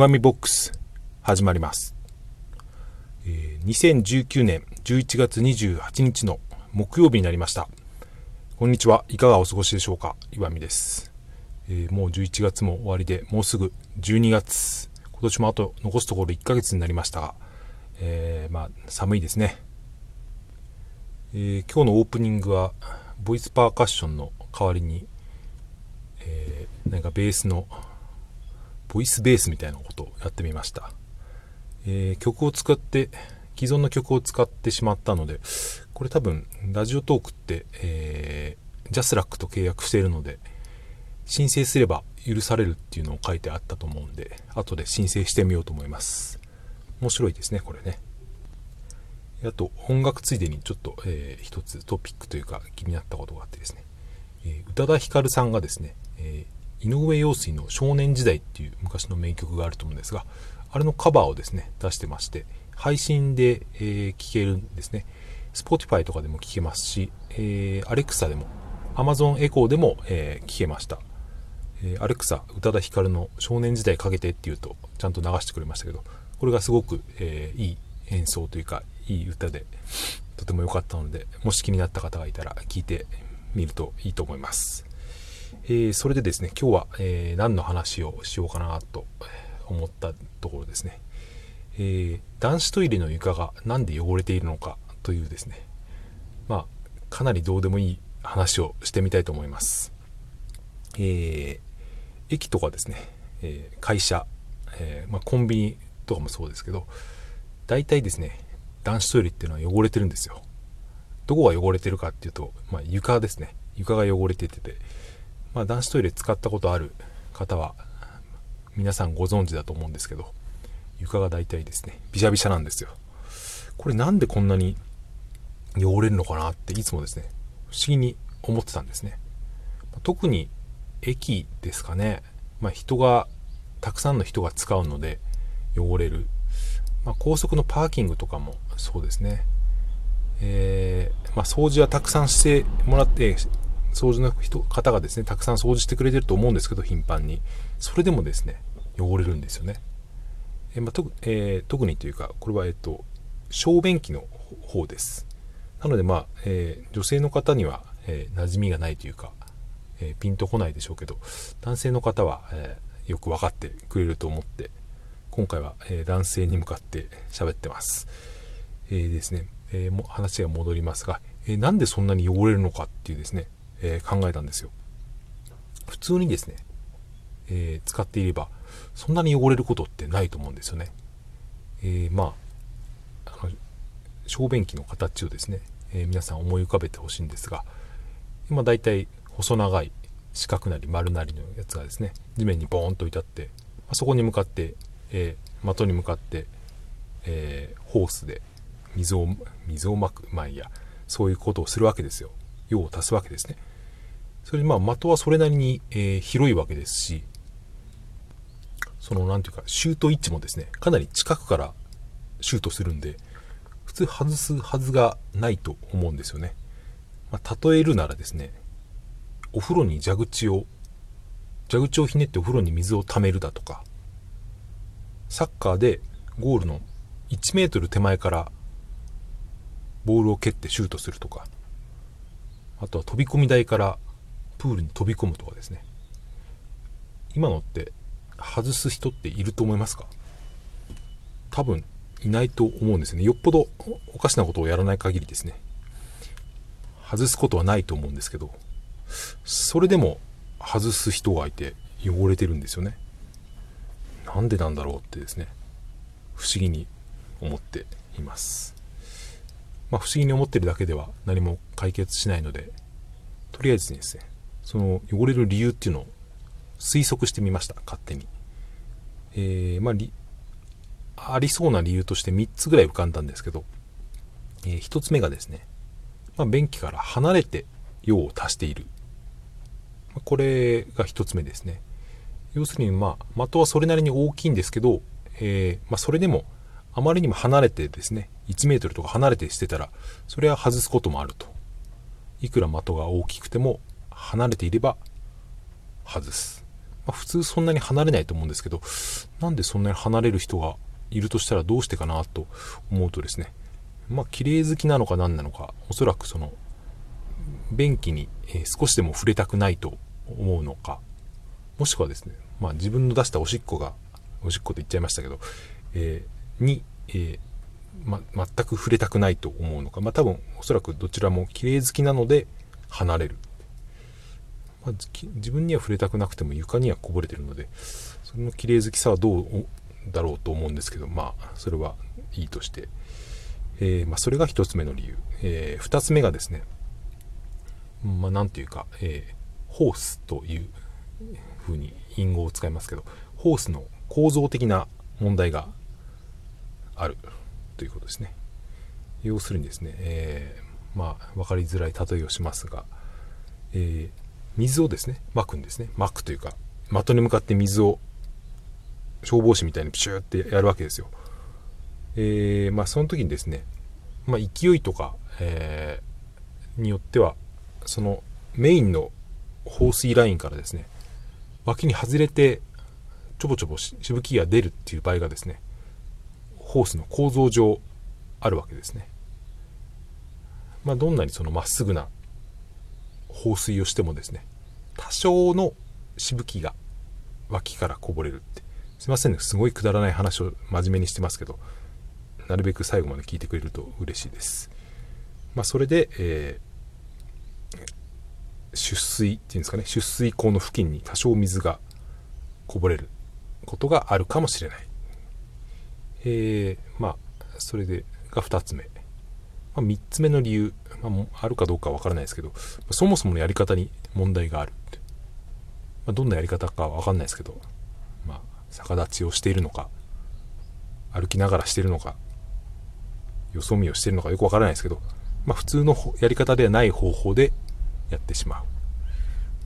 弱みボックス、始まります。えー、2019年11月28日の木曜日になりました。こんにちは。いかがお過ごしでしょうか？岩見です、えー、もう11月も終わりで、もうすぐ12月。今年もあと残すところ1ヶ月になりましたが、えー、まあ、寒いですね。えー、今日のオープニングは、ボイスパーカッションの代わりに、えー、なんかベースのボイスベースみたいなことをやってみました、えー、曲を使って既存の曲を使ってしまったのでこれ多分ラジオトークって、えー、ジャスラックと契約しているので申請すれば許されるっていうのを書いてあったと思うんで後で申請してみようと思います。面白いですねこれね。あと音楽ついでにちょっと、えー、一つトピックというか気になったことがあってですね、えー、宇多田ヒカルさんがですね、井上陽水の少年時代っていう昔の名曲があると思うんですが、あれのカバーをですね、出してまして、配信で、え聴けるんですね。Spotify とかでも聴けますし、えー、Alexa でも、Amazon Echo でも、え聴けました。えー、Alexa、宇多田ヒカルの少年時代かけてって言うと、ちゃんと流してくれましたけど、これがすごく、えー、いい演奏というか、いい歌で、とても良かったので、もし気になった方がいたら聞いてみるといいと思います。えー、それでですね、今日は、えー、何の話をしようかなと思ったところですね、えー、男子トイレの床が何で汚れているのかというですね、まあ、かなりどうでもいい話をしてみたいと思います。え駅とかですね、え会社、えまあ、コンビニとかもそうですけど、大体ですね、男子トイレっていうのは汚れてるんですよ。どこが汚れてるかっていうと、まあ、床ですね。床が汚れてて、まあ、男子トイレ使ったことある方は、皆さんご存知だと思うんですけど、床が大体ですね、びしゃびしゃなんですよ。これなんでこんなに汚れるのかなっていつもですね、不思議に思ってたんですね。特に駅ですかね。まあ、人が、たくさんの人が使うので汚れる。まあ、高速のパーキングとかもそうですね。えー、まあ、掃除はたくさんしてもらって、掃除の人方がですね、たくさん掃除してくれてると思うんですけど、頻繁に。それでもですね、汚れるんですよね。え、まあとえー、特にというか、これは、えっと、小便器の方です。なので、まあ、え女性の方には、え馴染みがないというか、えピンとこないでしょうけど、男性の方は、えよく分かってくれると思って、今回は、え男性に向かって喋ってます。えー、ですね、えー、話が戻りますが、え、なんでそんなに汚れるのかっていうですね、え考えたんですよ。普通にですね、え使っていれば、そんなに汚れることってないと思うんですよね。えまあ、あの、小便器の形をですね、え皆さん思い浮かべてほしいんですが、今だいたい細長い四角なり丸なりのやつがですね、地面にボーンと置いてあって、まそこに向かって、え的に向かって、えホースで水を水をまくまあいいやそういうことをするわけですよ用を足すわけですねそれでまあ的はそれなりに、えー、広いわけですしその何ていうかシュート位置もですねかなり近くからシュートするんで普通外すはずがないと思うんですよね、まあ、例えるならですねお風呂に蛇口を蛇口をひねってお風呂に水を溜めるだとかサッカーでゴールの1メートル手前からボールを蹴ってシュートするとかあとは飛び込み台からプールに飛び込むとかですね。今のって外す人っていると思いますか？多分いないと思うんですね。よっぽどおかしなことをやらない限りですね。外すことはないと思うんですけどそれでも外す人がいて汚れてるんですよね。なんでなんだろうってですね不思議に思っています。まあ、不思議に思ってるだけでは何も解決しないので、とりあえずですね、その汚れる理由っていうのを推測してみました、勝手に。えー、まあ、ありそうな理由として3つぐらい浮かんだんですけど、えー、1つ目がですね、まあ、便器から離れて用を足している。これが1つ目ですね。要するに、まあ、的はそれなりに大きいんですけど、えー、まあ、それでもあまりにも離れてですね、1メートルとか離れてしてたら、それは外すこともあると。いくら的が大きくても、離れていれば外す。まあ、普通そんなに離れないと思うんですけどなんでそんなに離れる人がいるとしたらどうしてかなと思うとですねまあ綺麗好きなのか何なのかおそらくその便器に、少しでも触れたくないと思うのかもしくはですね、まあ、自分の出したおしっこがおしっこと言っちゃいましたけど、えー、に、えー、ま、全く触れたくないと思うのか、まあ、多分おそらくどちらも綺麗好きなので離れる、まあ、自分には触れたくなくても床にはこぼれてるのでその綺麗好きさはどうだろうと思うんですけどまあそれはいいとして、えー、まあ、それが1つ目の理由、えー、2つ目がですねまあ、なんていうか、えー、ホースという風に隠語を使いますけどホースの構造的な問題があるということですね。要するにですね、えー、まあ分かりづらい例えをしますが、えー、水をですねまくんですねまくというか的に向かって水を消防士みたいにプシューってやるわけですよ、えー、まあその時にですね、まあ、勢いとか、えー、によってはそのメインの放水ラインからですね脇に外れてちょぼちょぼしぶきが出るっていう場合がですねホースの構造上あるわけですね。まあ、どんなにそのまっすぐな放水をしてもですね多少のしぶきが脇からこぼれるってすいませんねすごいくだらない話を真面目にしてますけどなるべく最後まで聞いてくれると嬉しいです。まあ、それで、えー出水っていうんですかね出水口の付近に多少水がこぼれることがあるかもしれない。えー、まあそれでが2つ目、まあ、3つ目の理由、まあ、あるかどうかわからないですけどそもそものやり方に問題があるって、まあ、どんなやり方かわかんないですけど、まあ、逆立ちをしているのか歩きながらしているのかよそ見をしているのかよくわからないですけど、まあ、普通のやり方ではない方法でやってしまう、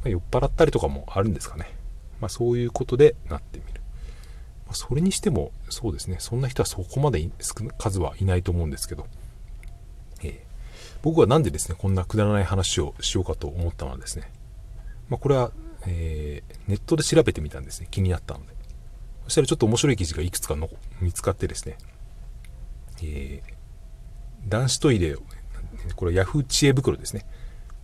ま、酔っ払ったりとかもあるんですかね、まあ、そういうことでなってみる、まあ、それにしてもそうですね。そんな人はそこまで数はいないと思うんですけど、僕は何でですねこんなくだらない話をしようかと思ったのはですね、まあ、これは、えー、ネットで調べてみたんですね気になったので。そしたらちょっと面白い記事がいくつかの見つかってですね、えー、男子トイレをこれ Yahoo 知恵袋ですね。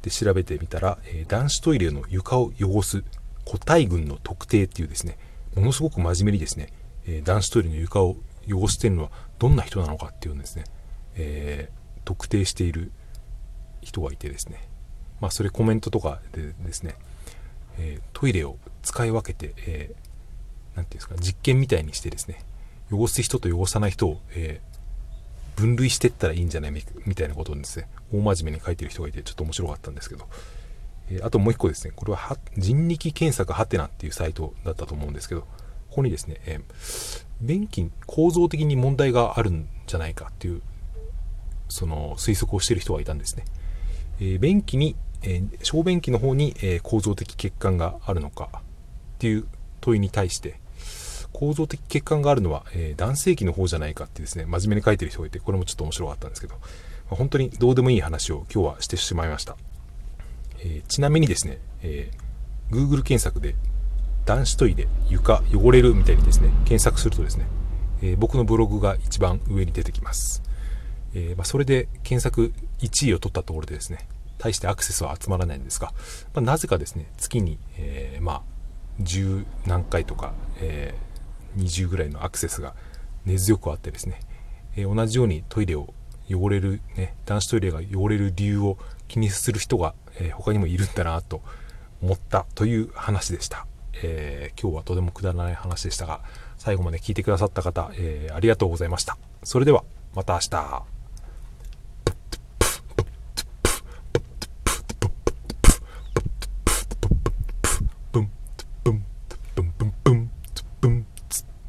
で調べてみたら、えー、男子トイレの床を汚す個体群の特定っていうですねものすごく真面目にですね、えー、男子トイレの床を汚しているのはどんな人なのかっていうのですね、えー、特定している人がいてですね。まあそれコメントとかでですね、えトイレを使い分けて、えー、て言うんですか実験みたいにしてですね汚す人と汚さない人を、え分類していったらいいんじゃない？みたいなことをですね大真面目に書いてる人がいてちょっと面白かったんですけど、えー、あともう一個ですねこれは人力検索ハテナっていうサイトだったと思うんですけどここにですね、えー、便器構造的に問題があるんじゃないかっていうその推測をしてる人がいたんですね、え、便器に、え小便器の方に、え構造的欠陥があるのかっていう問いに対して構造的欠陥があるのは、え男性器の方じゃないかってですね真面目に書いてる人がいてこれもちょっと面白かったんですけど本当にどうでもいい話を今日はしてしまいました。え、ちなみにですね、えー、Google 検索で男子トイレ床汚れるみたいにですね検索するとですね、え、僕のブログが一番上に出てきます、えー、まあ、それで検索1位を取ったところでですね大してアクセスは集まらないんですが、まあ、なぜかですね月に、えまあ10何回とか、え20ぐらいのアクセスが根強くあってですね、え同じようにトイレを汚れる、ね、男子トイレが汚れる理由を気にする人が、え、他にもいるんだなと思ったという話でした、えー、今日はとてもくだらない話でしたが最後まで聞いてくださった方、えー、ありがとうございました。それではまた明日。